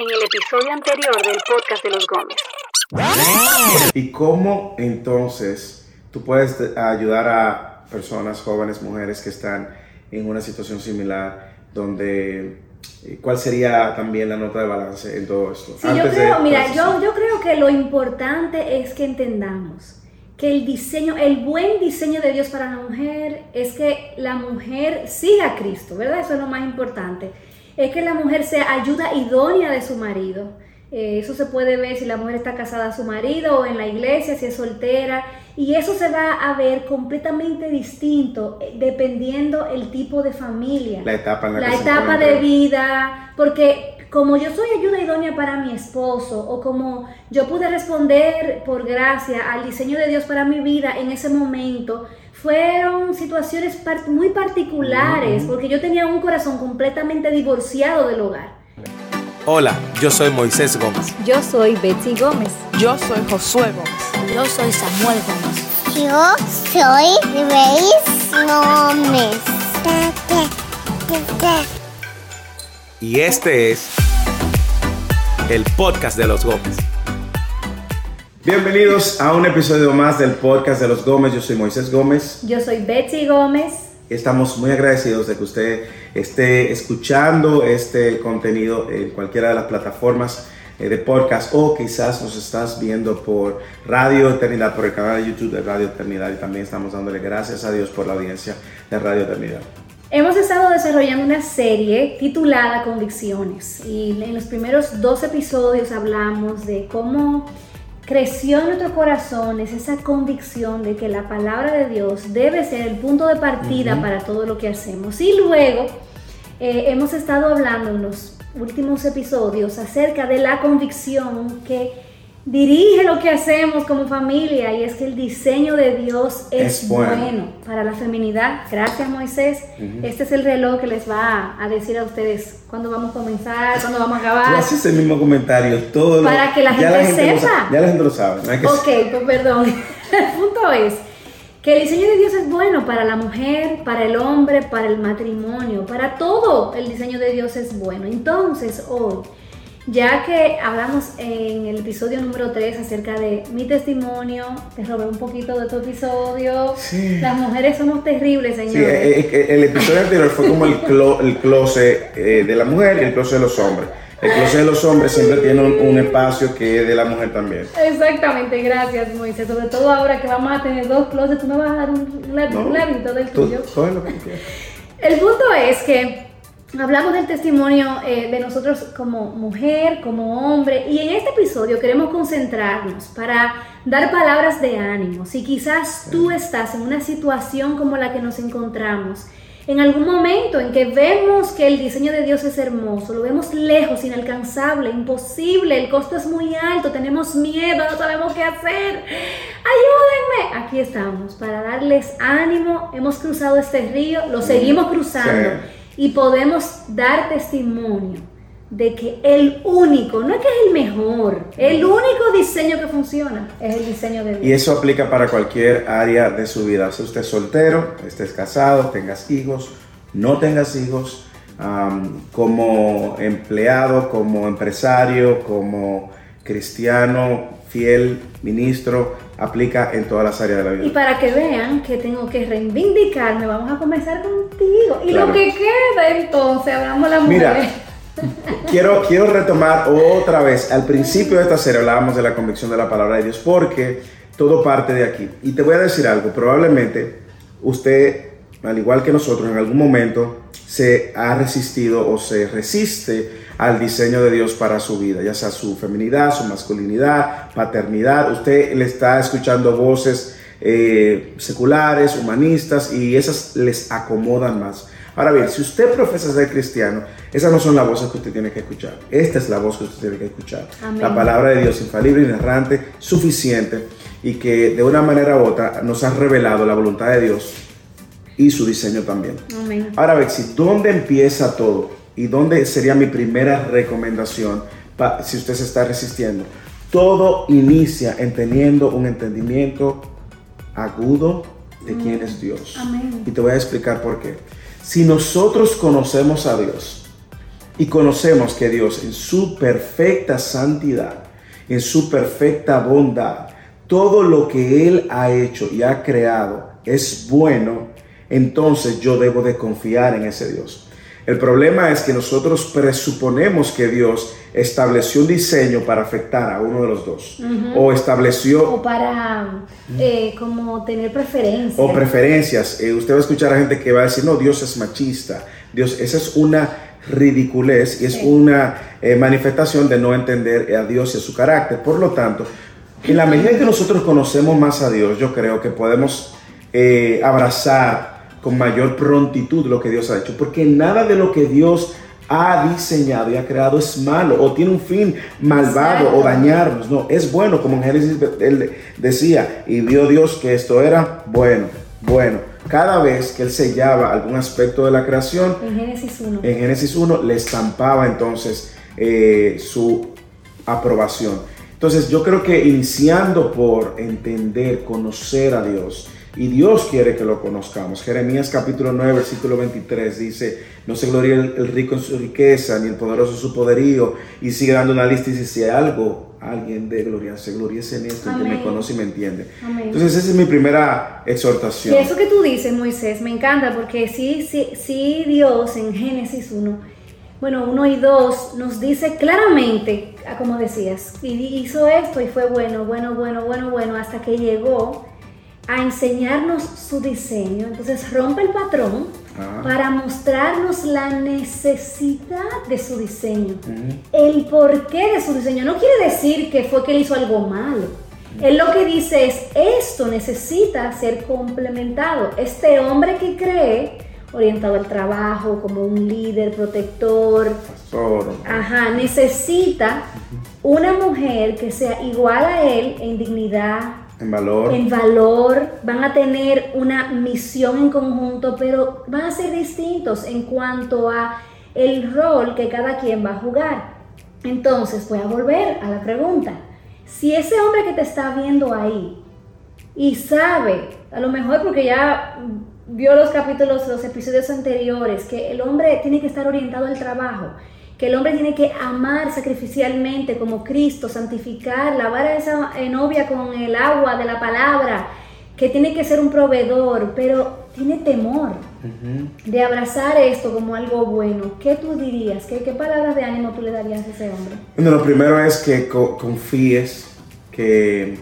en el episodio anterior del podcast de los Gómez. ¿Y cómo entonces tú puedes ayudar a personas, jóvenes, mujeres que están en una situación similar donde eh, ¿Cuál sería también la nota de balance en todo esto? Sí, yo creo, mira, yo, yo creo que lo importante es que entendamos que el diseño, el buen diseño de Dios para la mujer es que la mujer siga a Cristo, ¿verdad? Eso es lo más importante. Es que la mujer sea ayuda idónea de su marido. Eh, eso se puede ver si la mujer está casada a su marido o en la iglesia, si es soltera. Y eso se va a ver completamente distinto eh, dependiendo el tipo de familia. La etapa en la, la etapa de vida. Porque como yo soy ayuda idónea para mi esposo o como yo pude responder por gracia al diseño de Dios para mi vida en ese momento, fueron situaciones muy particulares porque yo tenía un corazón completamente divorciado del hogar. Hola, yo soy Moisés Gómez. Yo soy Betsy Gómez. Yo soy Josué Gómez. Yo soy Samuel Gómez. Yo soy Grace Gómez. Y este es el podcast de los Gómez. Bienvenidos a un episodio más del podcast de los Gómez. Yo soy Moisés Gómez. Yo soy Betsy Gómez. Estamos muy agradecidos de que usted esté escuchando este contenido en cualquiera de las plataformas eh, de podcast o quizás nos estás viendo por Radio Eternidad, por el canal de YouTube de Radio Eternidad y también estamos dándole gracias a Dios por la audiencia de Radio Eternidad. Hemos estado desarrollando una serie titulada Convicciones y en los primeros dos episodios hablamos de cómo creció en nuestros corazones esa convicción de que la palabra de Dios debe ser el punto de partida para todo lo que hacemos. Y luego eh, hemos estado hablando en los últimos episodios acerca de la convicción que dirige lo que hacemos como familia y es que el diseño de Dios es, bueno. para la feminidad. Gracias Moisés. Este es el reloj que les va a decir a ustedes cuándo vamos a comenzar, cuándo vamos a acabar. Tú haces el mismo comentario todo Para que la gente, sepa. ya la gente lo sabe. ok, pues perdón. el punto es que el diseño de Dios es bueno para la mujer, para el hombre, para el matrimonio, para todo el diseño de Dios es bueno. Entonces hoy ya que hablamos en el episodio número 3 acerca de mi testimonio, te robé un poquito de tu episodio. Las mujeres somos terribles, señores. Sí, eh, eh, el, episodio anterior fue como el, el closet eh, de la mujer y el closet de los hombres. El closet de los hombres siempre tiene un, espacio que es de la mujer también. Exactamente, gracias Moisés. Sobre todo ahora que vamos a tener dos closets, tú me vas a dar un, ladito del tuyo. el punto es que Hablamos del testimonio eh, de nosotros como mujer, como hombre, y en este episodio queremos concentrarnos para dar palabras de ánimo. Si quizás tú estás en una situación como la que nos encontramos, en algún momento en que vemos que el diseño de Dios es hermoso, lo vemos lejos, inalcanzable, imposible, el costo es muy alto, tenemos miedo, no sabemos qué hacer, ayúdenme. Aquí estamos para darles ánimo. Hemos cruzado este río, lo seguimos cruzando y podemos dar testimonio de que el único, no es que es el mejor, el único diseño que funciona es el diseño de Dios. Y eso aplica para cualquier área de su vida. Si usted es soltero, estés casado, tengas hijos, no tengas hijos, como empleado, como empresario, como cristiano, fiel, ministro, aplica en todas las áreas de la vida. Y para que vean que tengo que reivindicarme, vamos a comenzar contigo. Y lo que queda entonces, hablamos la mujer. Mira, quiero, quiero retomar otra vez. Al principio de esta serie hablábamos de la convicción de la palabra de Dios porque todo parte de aquí. Y te voy a decir algo, probablemente usted, al igual que nosotros, en algún momento se ha resistido o se resiste al diseño de Dios para su vida, ya sea su feminidad, su masculinidad, paternidad. Usted le está escuchando voces eh, seculares, humanistas, y esas les acomodan más. Ahora bien, si usted profesa ser cristiano, esas no son las voces que usted tiene que escuchar. Esta es la voz que usted tiene que escuchar. La palabra de Dios infalible, inerrante, suficiente y que de una manera u otra nos ha revelado la voluntad de Dios y su diseño también. Ahora, Bexi, ¿dónde empieza todo? ¿Y dónde sería mi primera recomendación si usted se está resistiendo? Todo inicia en teniendo un entendimiento agudo de quién es Dios. Y te voy a explicar por qué. Si nosotros conocemos a Dios, y conocemos que Dios en su perfecta santidad, en su perfecta bondad, todo lo que Él ha hecho y ha creado es bueno, entonces yo debo de confiar en ese Dios. El problema es que nosotros presuponemos que Dios estableció un diseño para afectar a uno de los dos. O estableció... O para eh, como tener preferencias. O preferencias. Eh, usted va a escuchar a gente que va a decir, no, Dios es machista. Dios, esa es una ridiculez y es una eh, manifestación de no entender a Dios y a su carácter. Por lo tanto, en la medida que nosotros conocemos más a Dios, yo creo que podemos abrazar con mayor prontitud lo que Dios ha hecho, porque nada de lo que Dios ha diseñado y ha creado es malo o tiene un fin malvado o dañarnos. No, es bueno, como en Génesis él decía, y vio Dios que esto era bueno, bueno. Cada vez que él sellaba algún aspecto de la creación, en Génesis 1, en Génesis 1 le estampaba entonces eh, su aprobación. Entonces yo creo que iniciando por entender, conocer a Dios, y Dios quiere que lo conozcamos. Jeremías capítulo 9, versículo 23 dice, no se gloria el, rico en su riqueza, ni el poderoso en su poderío. Y sigue dando una lista y dice, si hay algo, alguien de gloria, se gloriece en esto, que me conoce y me entiende. Entonces esa es mi primera exhortación. Y eso que tú dices, Moisés, me encanta, porque sí, sí, sí Dios en Génesis 1, bueno, 1 y 2 nos dice claramente, como decías, y hizo esto y fue bueno, bueno, bueno, bueno, bueno, hasta que llegó a enseñarnos su diseño. Entonces rompe el patrón ah. para mostrarnos la necesidad de su diseño, el porqué de su diseño. No quiere decir que fue que él hizo algo malo. Él lo que dice es, esto necesita ser complementado. Este hombre que cree, orientado al trabajo, como un líder, protector, ajá, necesita una mujer que sea igual a él en dignidad, en valor. En valor, van a tener una misión en conjunto, pero van a ser distintos en cuanto a el rol que cada quien va a jugar. Entonces, voy a volver a la pregunta. Si ese hombre que te está viendo ahí y sabe, a lo mejor porque ya vio los capítulos, los episodios anteriores, que el hombre tiene que estar orientado al trabajo, que el hombre tiene que amar sacrificialmente como Cristo, santificar, lavar a esa novia con el agua de la palabra, que tiene que ser un proveedor, pero tiene temor de abrazar esto como algo bueno. ¿Qué tú dirías? ¿Qué, ¿Qué, palabras de ánimo tú le darías a ese hombre? Bueno, lo primero es que confíes que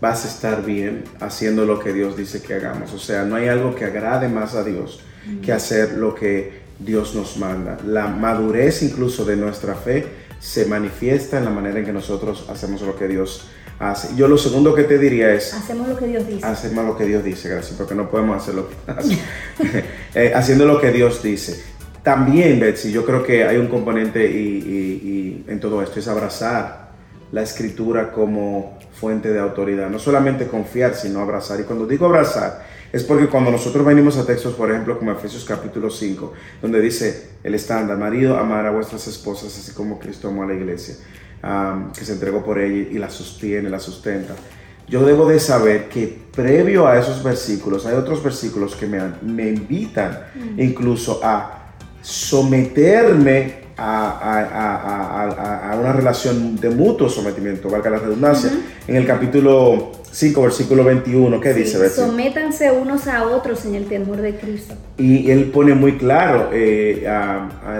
vas a estar bien haciendo lo que Dios dice que hagamos. O sea, no hay algo que agrade más a Dios que hacer lo que Dios nos manda. La madurez incluso de nuestra fe se manifiesta en la manera en que nosotros hacemos lo que Dios hace. Yo lo segundo que te diría es... Hacemos lo que Dios dice. Hacemos lo que Dios dice, gracias, porque no podemos hacer lo que eh, haciendo lo que Dios dice. También, Betsy, yo creo que hay un componente y, en todo esto, es abrazar la escritura como fuente de autoridad. No solamente confiar, sino abrazar. Y cuando digo abrazar, es porque cuando nosotros venimos a textos, por ejemplo, como Efesios capítulo 5, donde dice el estándar, marido, amar a vuestras esposas, así como Cristo amó a la iglesia, que se entregó por ella y la sostiene, la sustenta. Yo debo de saber que previo a esos versículos, hay otros versículos que me, me invitan incluso a someterme a, una relación de mutuo sometimiento, valga la redundancia. En el capítulo 5, versículo 21, ¿qué dice? Sométanse unos a otros en el temor de Cristo. Y él pone muy claro eh,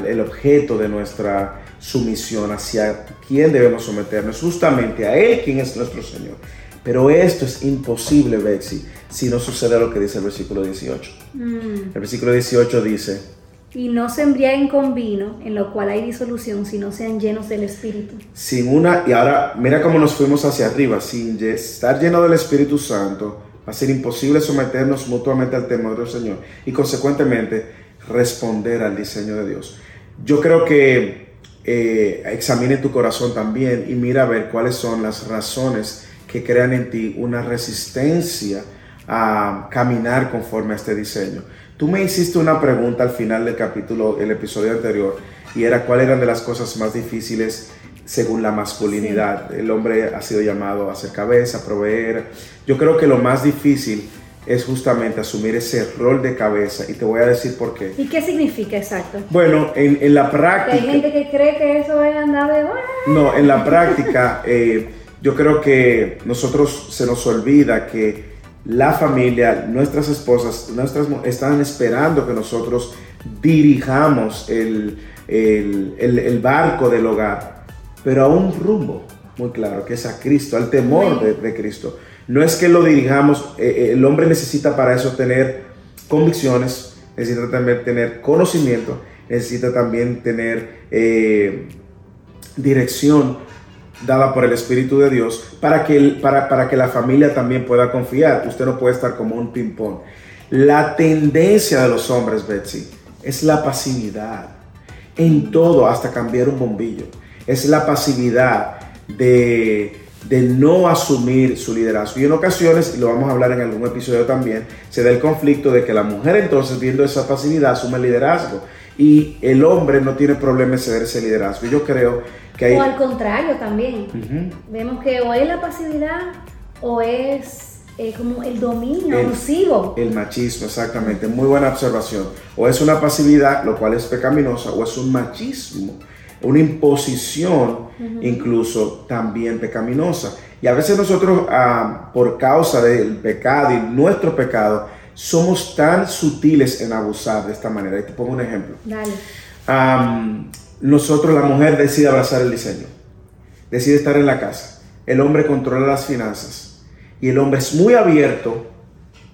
el objeto de nuestra sumisión, hacia quién debemos someternos, justamente a Él, quien es nuestro Señor. Pero esto es imposible, Bexy, si no sucede lo que dice el versículo 18. Mm. El versículo 18 dice, y no se embriaguen con vino, en lo cual hay disolución, sino sean llenos del Espíritu. Sin una, y ahora mira cómo nos fuimos hacia arriba, sin estar lleno del Espíritu Santo, va a ser imposible someternos mutuamente al temor del Señor y consecuentemente responder al diseño de Dios. Yo creo que eh, examine tu corazón también y mira a ver cuáles son las razones que crean en ti una resistencia a caminar conforme a este diseño. Tú me hiciste una pregunta al final del capítulo, el episodio anterior, y era cuáles eran de las cosas más difíciles según la masculinidad. El hombre ha sido llamado a ser cabeza, proveer. Yo creo que lo más difícil es justamente asumir ese rol de cabeza y te voy a decir por qué. ¿Y qué significa exacto? Bueno, en, la práctica... hay gente que cree que eso es andar de... No, en la práctica eh, yo creo que nosotros se nos olvida que la familia, nuestras esposas, nuestras están esperando que nosotros dirijamos el, barco del hogar, pero a un rumbo muy claro, que es a Cristo, al temor de Cristo. No es que lo dirijamos, eh, eh, el hombre necesita para eso tener convicciones, necesita también tener conocimiento, necesita también tener eh, dirección dada por el Espíritu de Dios para que, para, para que la familia también pueda confiar. Usted no puede estar como un ping-pong. La tendencia de los hombres, Betsy, es la pasividad en todo, hasta cambiar un bombillo. Es la pasividad de de no asumir su liderazgo. Y en ocasiones, y lo vamos a hablar en algún episodio también, se da el conflicto de que la mujer entonces, viendo esa facilidad, asume el liderazgo. Y el hombre no tiene problema en ceder ese liderazgo. Yo creo que hay... O al contrario también. Vemos que o es la pasividad o es eh, como el dominio el, abusivo. El machismo, exactamente. Muy buena observación. O es una pasividad, lo cual es pecaminosa, o es un machismo una imposición incluso también pecaminosa. Y a veces nosotros, ah, por causa del pecado y nuestro pecado, somos tan sutiles en abusar de esta manera. Y te pongo un ejemplo. Dale. nosotros, la mujer decide abrazar el diseño, decide estar en la casa. El hombre controla las finanzas y el hombre es muy abierto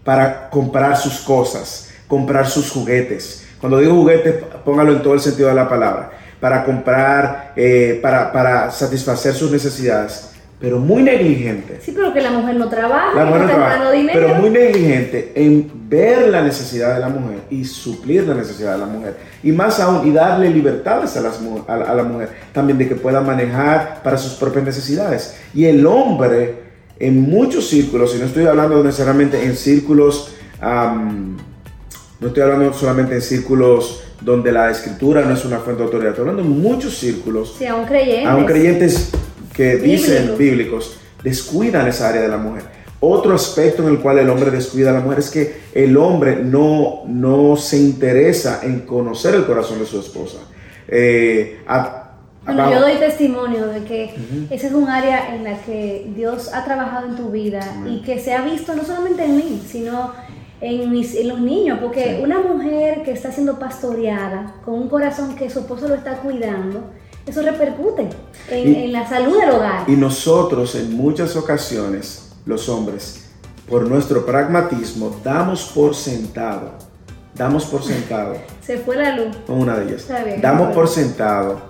para comprar sus cosas, comprar sus juguetes. Cuando digo juguetes, póngalo en todo el sentido de la palabra para comprar, eh, para, para, satisfacer sus necesidades, pero muy negligente. Sí, pero que la mujer no trabaja, la mujer no trabaja, dinero. pero muy negligente en ver la necesidad de la mujer y suplir la necesidad de la mujer. Y más aún, y darle libertades a, las, a, la mujer, también de que pueda manejar para sus propias necesidades. Y el hombre, en muchos círculos, y no estoy hablando necesariamente en círculos, no estoy hablando solamente en círculos donde la escritura no es una fuente de autoridad. Estoy hablando en muchos círculos. Sí, aún creyentes. Aún creyentes que dicen bíblicos, descuidan esa área de la mujer. Otro aspecto en el cual el hombre descuida a la mujer es que el hombre no, no se interesa en conocer el corazón de su esposa. Eh, bueno, yo doy testimonio de que ese es un área en la que Dios ha trabajado en tu vida y que se ha visto no solamente en mí, sino en, los niños, porque una mujer que está siendo pastoreada con un corazón que su esposo lo está cuidando, eso repercute en, la salud del hogar. Y nosotros en muchas ocasiones, los hombres, por nuestro pragmatismo, damos por sentado, damos por sentado. Se fue la luz. Una de ellas. damos por sentado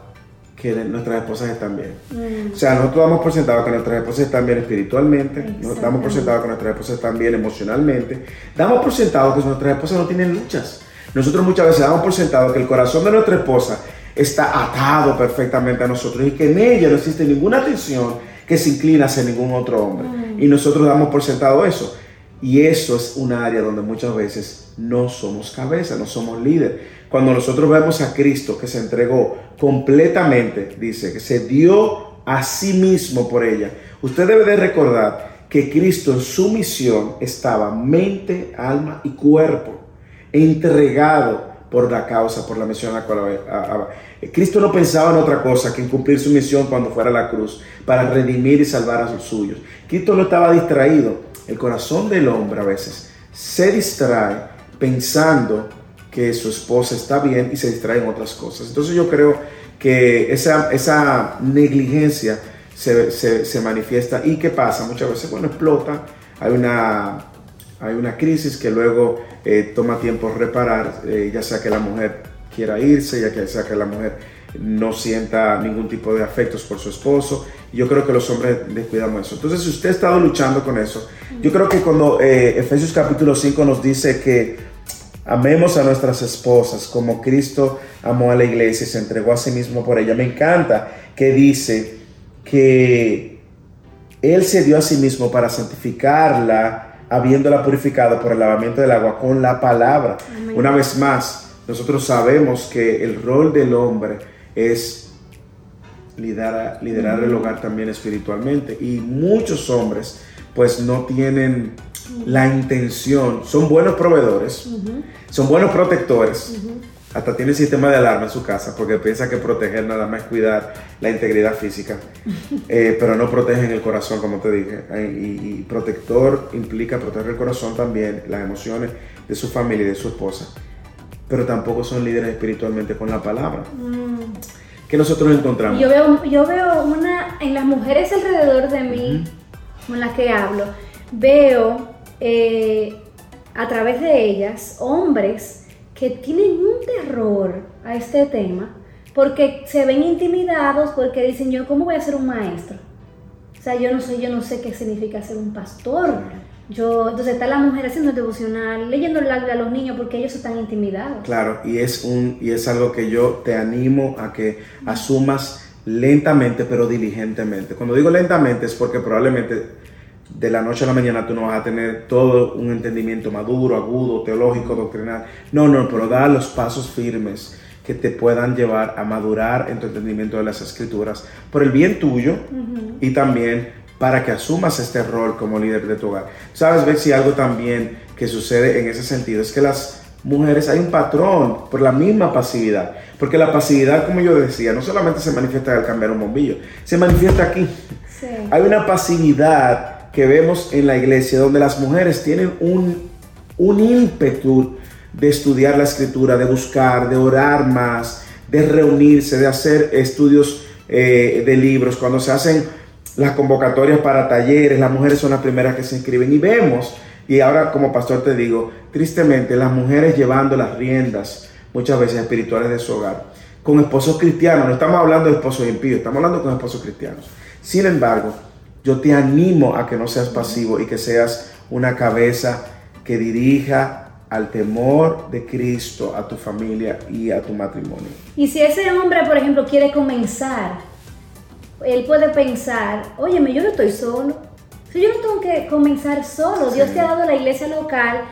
que nuestras esposas están bien. Mm. O sea, nosotros damos por sentado que nuestras esposas están bien espiritualmente, nos damos por sentado que nuestras esposas están bien emocionalmente, damos por sentado que nuestras esposas no tienen luchas. Nosotros muchas veces damos por sentado que el corazón de nuestra esposa está atado perfectamente a nosotros y que en ella no existe ninguna tensión que se inclina hacia ningún otro hombre. Mm. Y nosotros damos por sentado eso. Y eso es un área donde muchas veces no somos cabeza, no somos líder cuando nosotros vemos a Cristo que se entregó completamente, dice, que se dio a sí mismo por ella, usted debe de recordar que Cristo en su misión estaba mente, alma y cuerpo, entregado por la causa, por la misión a la cual Cristo no pensaba en otra cosa que en cumplir su misión cuando fuera a la cruz, para redimir y salvar a sus suyos. Cristo no estaba distraído. El corazón del hombre a veces se distrae pensando que su esposa está bien y se distrae en otras cosas. Entonces yo creo que esa, esa negligencia se, manifiesta y ¿qué pasa? Muchas veces, bueno, explota, hay una, hay una crisis que luego eh, toma tiempo reparar, eh, ya sea que la mujer quiera irse, ya sea que la mujer no sienta ningún tipo de afectos por su esposo. Yo creo que los hombres descuidamos eso. Entonces, si usted ha estado luchando con eso, yo creo que cuando eh, Efesios capítulo 5 nos dice que Amemos a nuestras esposas como Cristo amó a la iglesia y se entregó a sí mismo por ella. Me encanta que dice que Él se dio a sí mismo para santificarla, habiéndola purificado por el lavamiento del agua con la palabra. Una vez más, nosotros sabemos que el rol del hombre es liderar, liderar el hogar también espiritualmente. Y muchos hombres pues no tienen la intención, son buenos proveedores, son buenos protectores, hasta tiene sistema de alarma en su casa porque piensa que proteger nada más es cuidar la integridad física, eh, pero no protegen el corazón, como te dije. Y, protector implica proteger el corazón también, las emociones de su familia y de su esposa, pero tampoco son líderes espiritualmente con la palabra. Mm. ¿Qué nosotros encontramos? Yo veo, yo veo una, en las mujeres alrededor de mí, con las que hablo, veo eh, a través de ellas hombres que tienen un terror a este tema porque se ven intimidados porque dicen yo cómo voy a ser un maestro o sea yo no sé yo no sé qué significa ser un pastor. Yo entonces está la mujer haciendo devocional leyendo el a los niños porque ellos están intimidados. Claro y es un y es algo que yo te animo a que asumas lentamente pero diligentemente. Cuando digo lentamente es porque probablemente de la noche a la mañana tú no vas a tener todo un entendimiento maduro, agudo, teológico, doctrinal. No, no, pero da los pasos firmes que te puedan llevar a madurar en tu entendimiento de las escrituras por el bien tuyo y también para que asumas este rol como líder de tu hogar. Sabes, ver si algo también que sucede en ese sentido es que las mujeres hay un patrón por la misma pasividad, porque la pasividad, como yo decía, no solamente se manifiesta al cambiar un bombillo, se manifiesta aquí. Hay una pasividad que vemos en la iglesia, donde las mujeres tienen un, un ímpetu de estudiar la escritura, de buscar, de orar más, de reunirse, de hacer estudios eh, de libros. Cuando se hacen las convocatorias para talleres, las mujeres son las primeras que se inscriben y vemos, y ahora como pastor te digo, tristemente las mujeres llevando las riendas muchas veces espirituales de su hogar, con esposos cristianos, no estamos hablando de esposos impíos, estamos hablando con esposos cristianos. Sin embargo, yo te animo a que no seas pasivo y que seas una cabeza que dirija al temor de Cristo a tu familia y a tu matrimonio. Y si ese hombre, por ejemplo, quiere comenzar, él puede pensar, óyeme, yo no estoy solo. Si yo no tengo que comenzar solo, Dios te ha dado la iglesia local,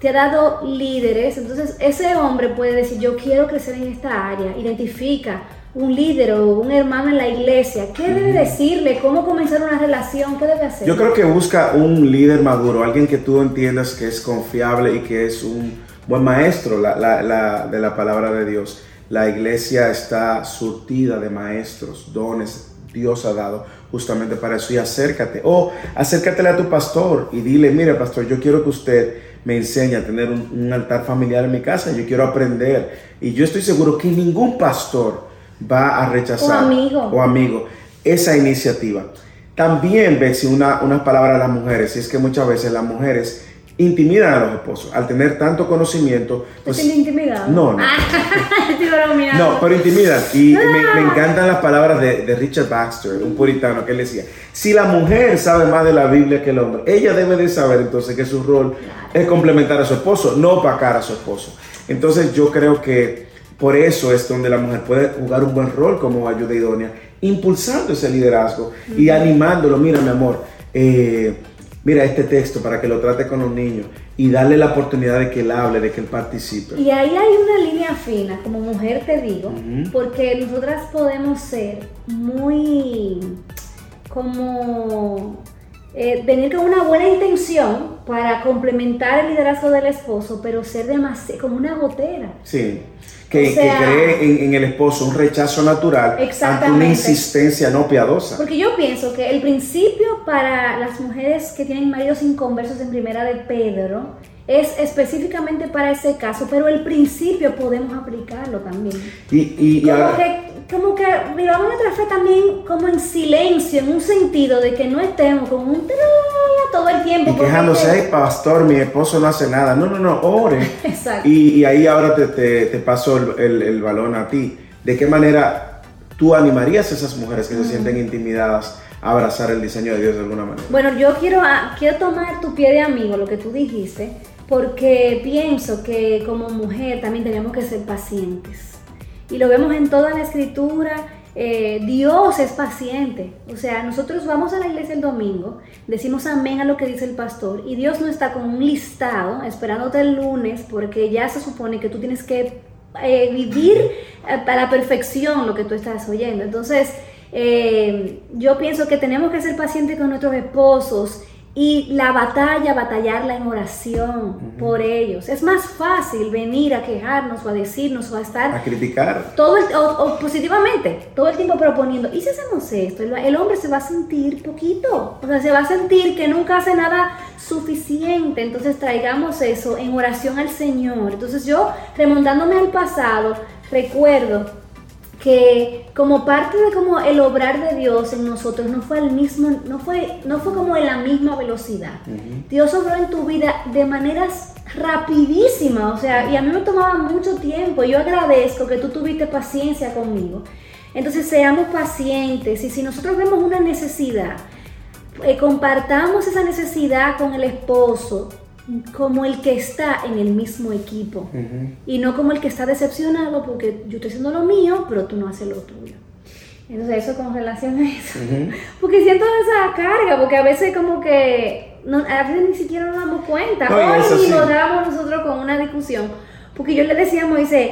te ha dado líderes, entonces ese hombre puede decir, yo quiero crecer en esta área, identifica un líder o un hermano en la iglesia, ¿qué debe decirle? ¿Cómo comenzar una relación? ¿Qué debe hacer? Yo creo que busca un líder maduro, alguien que tú entiendas que es confiable y que es un buen maestro de la palabra de Dios. La iglesia está surtida de maestros, dones, Dios ha dado justamente para eso. Y acércate, o acércatele a tu pastor y dile, mire pastor, yo quiero que usted me enseñe a tener un, un altar familiar en mi casa, yo quiero aprender. Y yo estoy seguro que ningún pastor va a rechazar o amigo, esa iniciativa. También, Betsy, una, unas palabras a las mujeres, y es que muchas veces las mujeres intimidan a los esposos al tener tanto conocimiento. Pues, intimidado? No, no. no, pero intimidan. Y me, encantan las palabras de, Richard Baxter, un puritano, que él decía, si la mujer sabe más de la Biblia que el hombre, ella debe de saber entonces que su rol es complementar a su esposo, no opacar a su esposo. Entonces yo creo que por eso es donde la mujer puede jugar un buen rol como ayuda idónea, impulsando ese liderazgo y animándolo. Mira, mi amor, eh, mira este texto para que lo trate con los niños y darle la oportunidad de que él hable, de que él participe. Y ahí hay una línea fina, como mujer te digo, porque nosotras podemos ser muy como eh, venir con una buena intención para complementar el liderazgo del esposo, pero ser demasiado como una gotera. Sí que, cree en, el esposo un rechazo natural ante una insistencia no piadosa. Porque yo pienso que el principio para las mujeres que tienen maridos inconversos en primera de Pedro es específicamente para ese caso, pero el principio podemos aplicarlo también. Y, como, que, como que vivamos nuestra fe también como en silencio, en un sentido de que no estemos con un todo el tiempo. Y quejándose, ay, pastor, mi esposo no hace nada. No, no, no, ore. Exacto. Y, ahí ahora te, te, paso el, balón a ti. ¿De qué manera tú animarías a esas mujeres que se sienten intimidadas a abrazar el diseño de Dios de alguna manera? Bueno, yo quiero, ah, quiero tomar tu pie de amigo, lo que tú dijiste, porque pienso que como mujer también tenemos que ser pacientes. Y lo vemos en toda la escritura eh, Dios es paciente. O sea, nosotros vamos a la iglesia el domingo, decimos amén a lo que dice el pastor y Dios no está con un listado esperándote el lunes porque ya se supone que tú tienes que eh, vivir a la perfección lo que tú estás oyendo. Entonces, eh, yo pienso que tenemos que ser pacientes con nuestros esposos y la batalla, batallarla en oración por ellos. Es más fácil venir a quejarnos o a decirnos o a estar... A criticar. Todo el, o, positivamente, todo el tiempo proponiendo, ¿y si hacemos esto? El, hombre se va a sentir poquito, o sea, se va a sentir que nunca hace nada suficiente. Entonces traigamos eso en oración al Señor. Entonces yo, remontándome al pasado, recuerdo que como parte de como el obrar de Dios en nosotros no fue el mismo, no fue, no fue como en la misma velocidad. Dios obró en tu vida de maneras rapidísimas, o sea, y a mí me tomaba mucho tiempo. Yo agradezco que tú tuviste paciencia conmigo. Entonces seamos pacientes y si nosotros vemos una necesidad, eh, compartamos esa necesidad con el esposo, como el que está en el mismo equipo y no como el que está decepcionado porque yo estoy haciendo lo mío, pero tú no haces lo tuyo. Entonces eso con relación a eso. Porque siento esa carga, porque a veces como que no, a veces ni siquiera nos damos cuenta. Hoy nos damos nosotros con una discusión. Porque yo le decía a Moisés,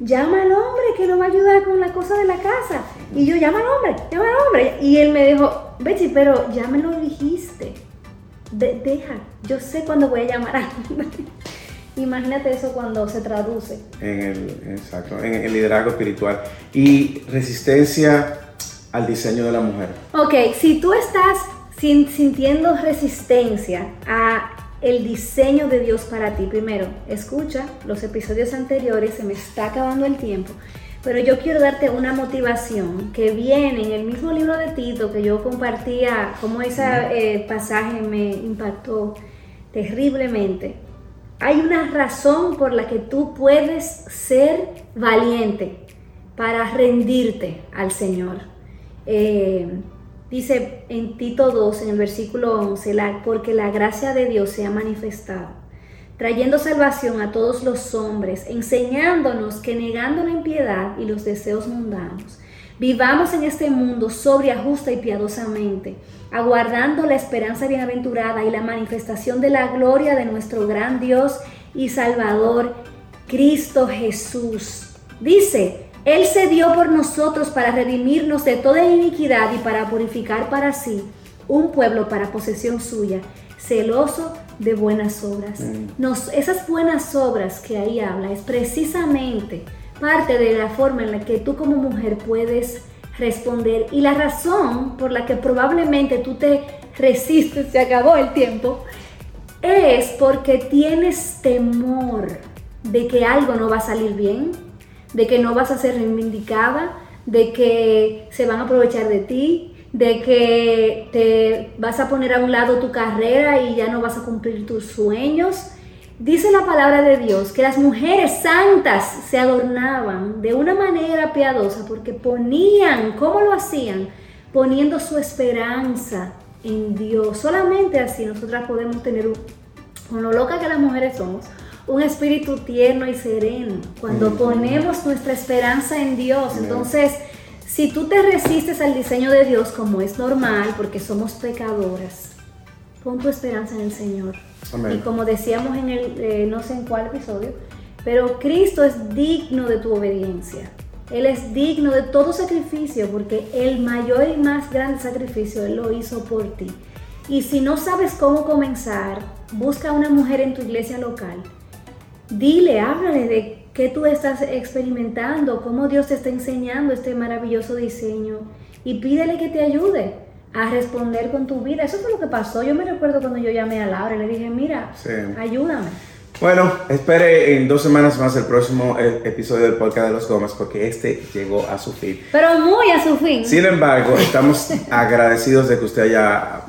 llama al hombre que nos va a ayudar con la cosa de la casa. Y yo, llama al hombre, llama al hombre. Y él me dijo, Betsy, pero ya me lo dijiste deja, yo sé cuándo voy a llamar a Imagínate eso cuando se traduce. En el, exacto, en el liderazgo espiritual. Y resistencia al diseño de la mujer. Ok, si tú estás sintiendo resistencia a el diseño de Dios para ti, primero, escucha los episodios anteriores, se me está acabando el tiempo pero yo quiero darte una motivación que viene en el mismo libro de Tito que yo compartía, como ese eh, pasaje me impactó terriblemente. Hay una razón por la que tú puedes ser valiente para rendirte al Señor. Eh, dice en Tito 2, en el versículo 11, porque la gracia de Dios se ha manifestado trayendo salvación a todos los hombres, enseñándonos que negando la impiedad y los deseos mundanos, vivamos en este mundo sobria, justa y piadosamente, aguardando la esperanza bienaventurada y la manifestación de la gloria de nuestro gran Dios y Salvador, Cristo Jesús. Dice, Él se dio por nosotros para redimirnos de toda iniquidad y para purificar para sí un pueblo para posesión suya, celoso de buenas obras. Mm. Nos, esas buenas obras que ahí habla es precisamente parte de la forma en la que tú como mujer puedes responder y la razón por la que probablemente tú te resistes, se acabó el tiempo, es porque tienes temor de que algo no va a salir bien, de que no vas a ser reivindicada, de que se van a aprovechar de ti, de que te vas a poner a un lado tu carrera y ya no vas a cumplir tus sueños. Dice la palabra de Dios que las mujeres santas se adornaban de una manera piadosa porque ponían, ¿cómo lo hacían? Poniendo su esperanza en Dios. Solamente así nosotras podemos tener, con lo loca que las mujeres somos, un espíritu tierno y sereno. Cuando ponemos nuestra esperanza en Dios, entonces si tú te resistes al diseño de Dios como es normal, porque somos pecadoras, pon tu esperanza en el Señor. Y como decíamos en el, eh, no sé en cuál episodio, pero Cristo es digno de tu obediencia. Él es digno de todo sacrificio porque el mayor y más grande sacrificio Él lo hizo por ti. Y si no sabes cómo comenzar, busca a una mujer en tu iglesia local. Dile, háblale de qué tú estás experimentando, cómo Dios te está enseñando este maravilloso diseño y pídele que te ayude a responder con tu vida. Eso fue lo que pasó. Yo me recuerdo cuando yo llamé a Laura y le dije, mira, ayúdame. Bueno, espere en dos semanas más el próximo eh, episodio del podcast de los Gomas porque este llegó a su fin. Pero muy a su fin. Sin embargo, estamos agradecidos de que usted haya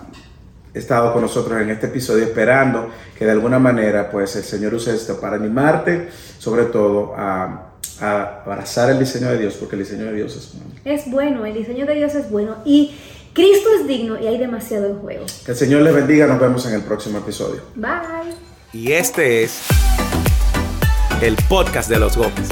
estado con nosotros en este episodio esperando que de alguna manera pues el Señor use esto para animarte sobre todo a, abrazar el diseño de Dios porque el diseño de Dios es bueno. Es bueno, el diseño de Dios es bueno y Cristo es digno y hay demasiado en juego. Que el Señor les bendiga, nos vemos en el próximo episodio. Bye. Y este es el podcast de los Gómez.